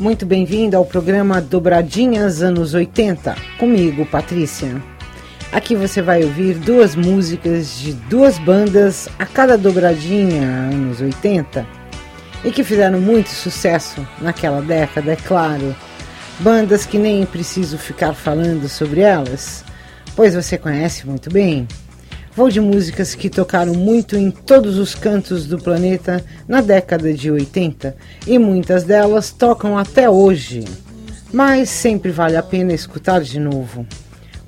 Muito bem-vindo ao programa Dobradinhas Anos 80, comigo, Patrícia. Aqui você vai ouvir duas músicas de duas bandas a cada dobradinha anos 80 e que fizeram muito sucesso naquela década, é claro. Bandas que nem preciso ficar falando sobre elas, pois você conhece muito bem. Vou de músicas que tocaram muito em todos os cantos do planeta na década de 80 e muitas delas tocam até hoje. Mas sempre vale a pena escutar de novo.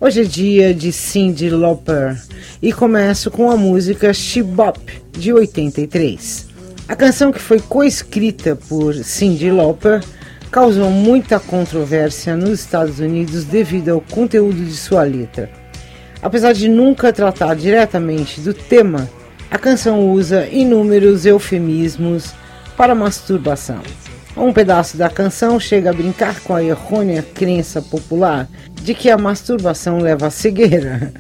Hoje é dia de Cyndi Lauper e começo com a música She Bop de 83. A canção que foi coescrita por Cyndi Lauper causou muita controvérsia nos Estados Unidos devido ao conteúdo de sua letra. Apesar de nunca tratar diretamente do tema, a canção usa inúmeros eufemismos para masturbação. Um pedaço da canção chega a brincar com a errônea crença popular de que a masturbação leva à cegueira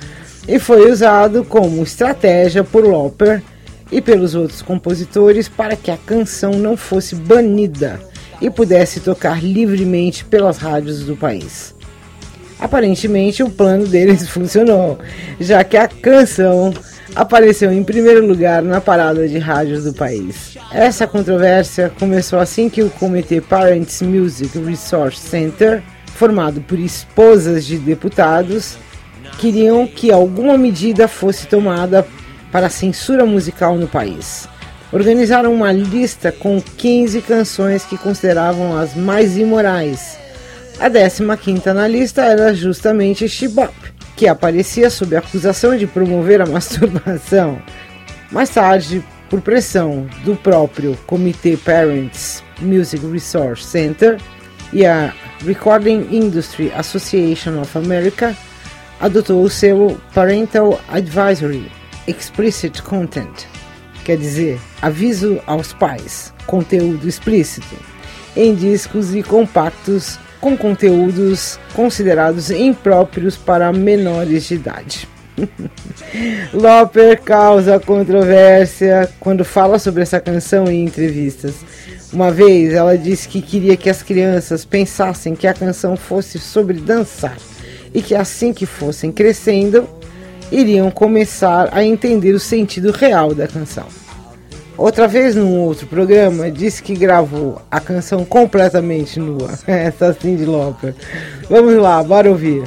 e foi usado como estratégia por Lauper e pelos outros compositores para que a canção não fosse banida e pudesse tocar livremente pelas rádios do país. Aparentemente, o plano deles funcionou, já que a canção apareceu em primeiro lugar na parada de rádios do país. Essa controvérsia começou assim que o Comitê Parents Music Resource Center, formado por esposas de deputados, queriam que alguma medida fosse tomada para a censura musical no país. Organizaram uma lista com 15 canções que consideravam as mais imorais a 15 na lista era justamente Shibop, que aparecia sob acusação de promover a masturbação. Mais tarde, por pressão do próprio Comitê Parents Music Resource Center e a Recording Industry Association of America, adotou o selo Parental Advisory Explicit Content, quer dizer, aviso aos pais, conteúdo explícito, em discos e compactos com conteúdos considerados impróprios para menores de idade. Loper causa controvérsia quando fala sobre essa canção em entrevistas. Uma vez ela disse que queria que as crianças pensassem que a canção fosse sobre dançar e que assim que fossem crescendo, iriam começar a entender o sentido real da canção. Outra vez num outro programa, disse que gravou a canção completamente nua. Essa Cindy Lauper. Vamos lá, bora ouvir.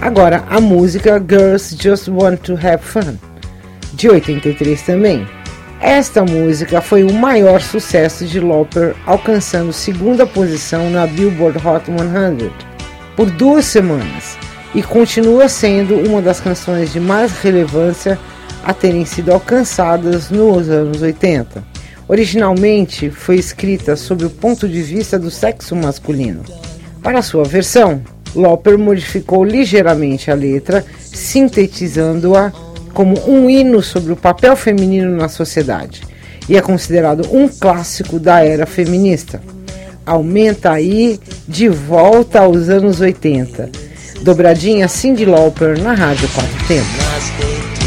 Agora a música Girls Just Want to Have Fun, de 83 também. Esta música foi o maior sucesso de Lauper, alcançando segunda posição na Billboard Hot 100 por duas semanas e continua sendo uma das canções de mais relevância a terem sido alcançadas nos anos 80. Originalmente foi escrita sob o ponto de vista do sexo masculino. Para sua versão, Lauper modificou ligeiramente a letra, sintetizando-a como um hino sobre o papel feminino na sociedade e é considerado um clássico da era feminista. Aumenta aí de volta aos anos 80. Dobradinha Cindy Lauper na Rádio Quatro Tempos.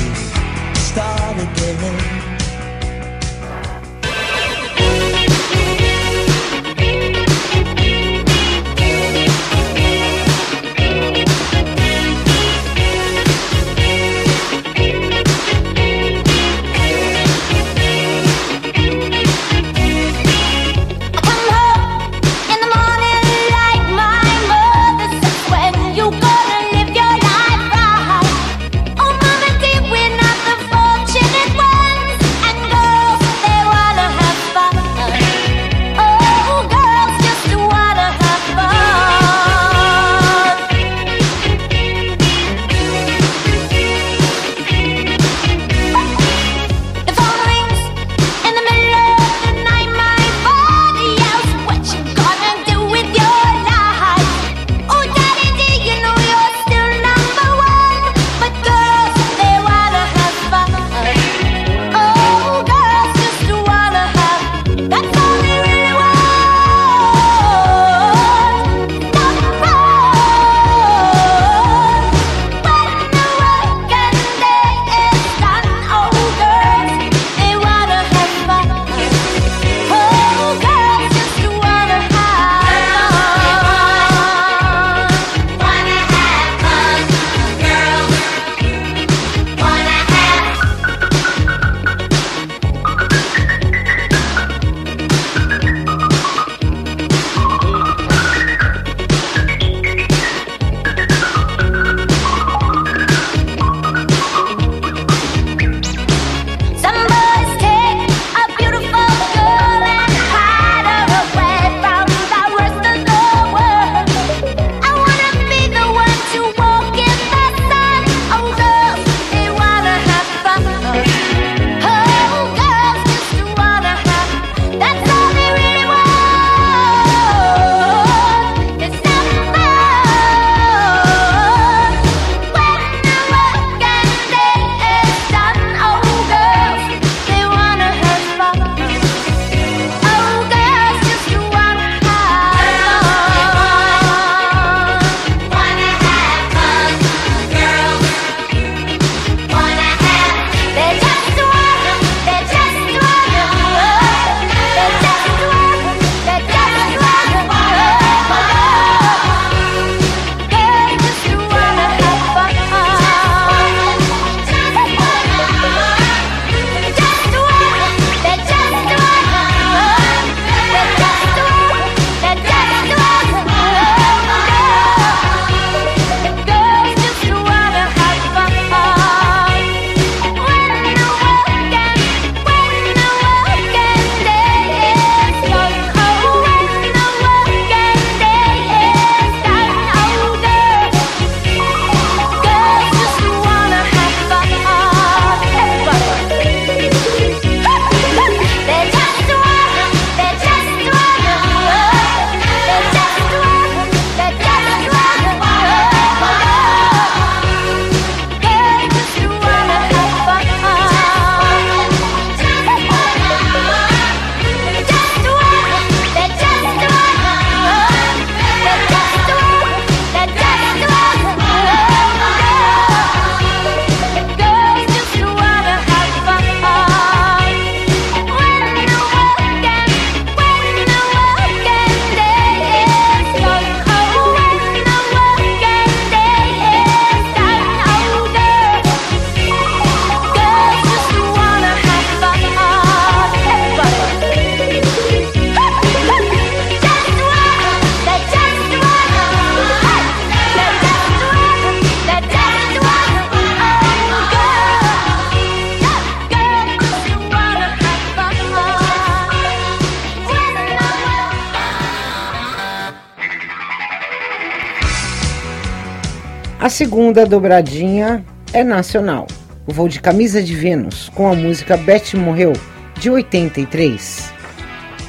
A segunda dobradinha é nacional. O voo de camisa de Vênus com a música Beth Morreu, de 83.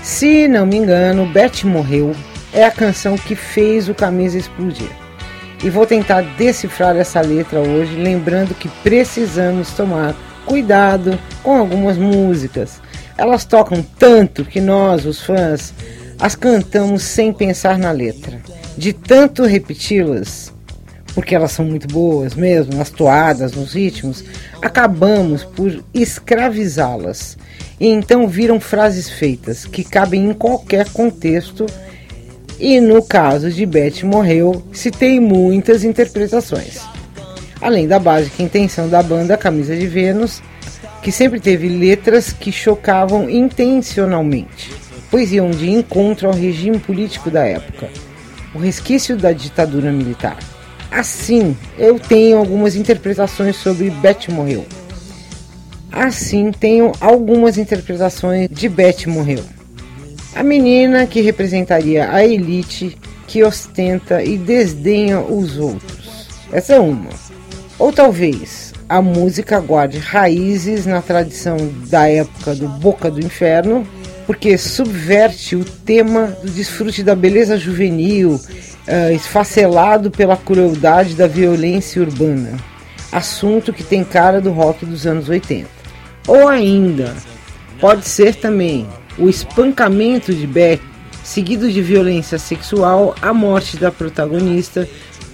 Se não me engano, Beth Morreu é a canção que fez o camisa explodir. E vou tentar decifrar essa letra hoje, lembrando que precisamos tomar cuidado com algumas músicas. Elas tocam tanto que nós, os fãs, as cantamos sem pensar na letra. De tanto repeti-las, porque elas são muito boas mesmo, nas toadas, nos ritmos, acabamos por escravizá-las. E então viram frases feitas que cabem em qualquer contexto. E no caso de Beth Morreu, se tem muitas interpretações. Além da básica intenção da banda Camisa de Vênus, que sempre teve letras que chocavam intencionalmente, pois iam de encontro ao regime político da época, o resquício da ditadura militar. Assim, eu tenho algumas interpretações sobre Beth morreu. Assim, tenho algumas interpretações de Beth morreu. A menina que representaria a elite que ostenta e desdenha os outros. Essa é uma. Ou talvez a música guarde raízes na tradição da época do Boca do Inferno, porque subverte o tema do desfrute da beleza juvenil uh, esfacelado pela crueldade da violência urbana, assunto que tem cara do rock dos anos 80. Ou ainda, pode ser também o espancamento de Beck, seguido de violência sexual, a morte da protagonista,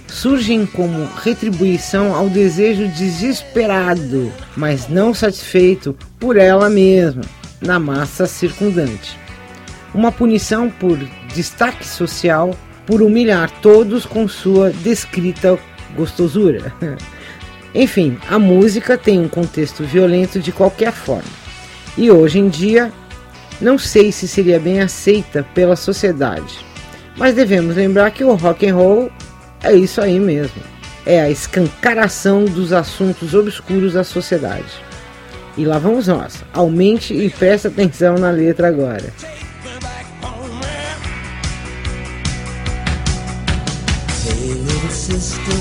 surgem como retribuição ao desejo desesperado, mas não satisfeito por ela mesma, na massa circundante. Uma punição por destaque social por humilhar todos com sua descrita gostosura. Enfim, a música tem um contexto violento de qualquer forma. E hoje em dia, não sei se seria bem aceita pela sociedade. Mas devemos lembrar que o rock and roll é isso aí mesmo. É a escancaração dos assuntos obscuros da sociedade. E lá vamos nós. Aumente e preste atenção na letra agora. sister,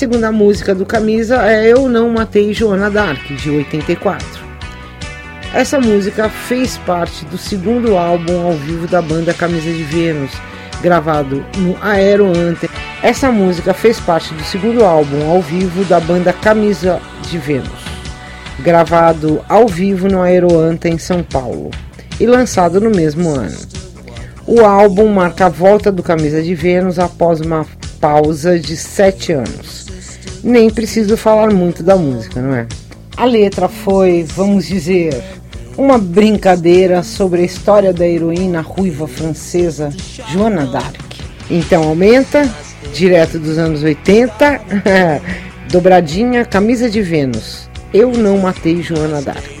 segunda música do Camisa é Eu Não Matei Joana Dark, de 84. Essa música fez parte do segundo álbum ao vivo da banda Camisa de Vênus, gravado no Aero Ante. Essa música fez parte do segundo álbum ao vivo da banda Camisa de Vênus, gravado ao vivo no Aeroanta em São Paulo e lançado no mesmo ano. O álbum marca a volta do Camisa de Vênus após uma pausa de sete anos. Nem preciso falar muito da música, não é? A letra foi, vamos dizer, uma brincadeira sobre a história da heroína ruiva francesa Joana d'Arc. Então aumenta, direto dos anos 80, dobradinha, camisa de Vênus. Eu não matei Joana d'Arc.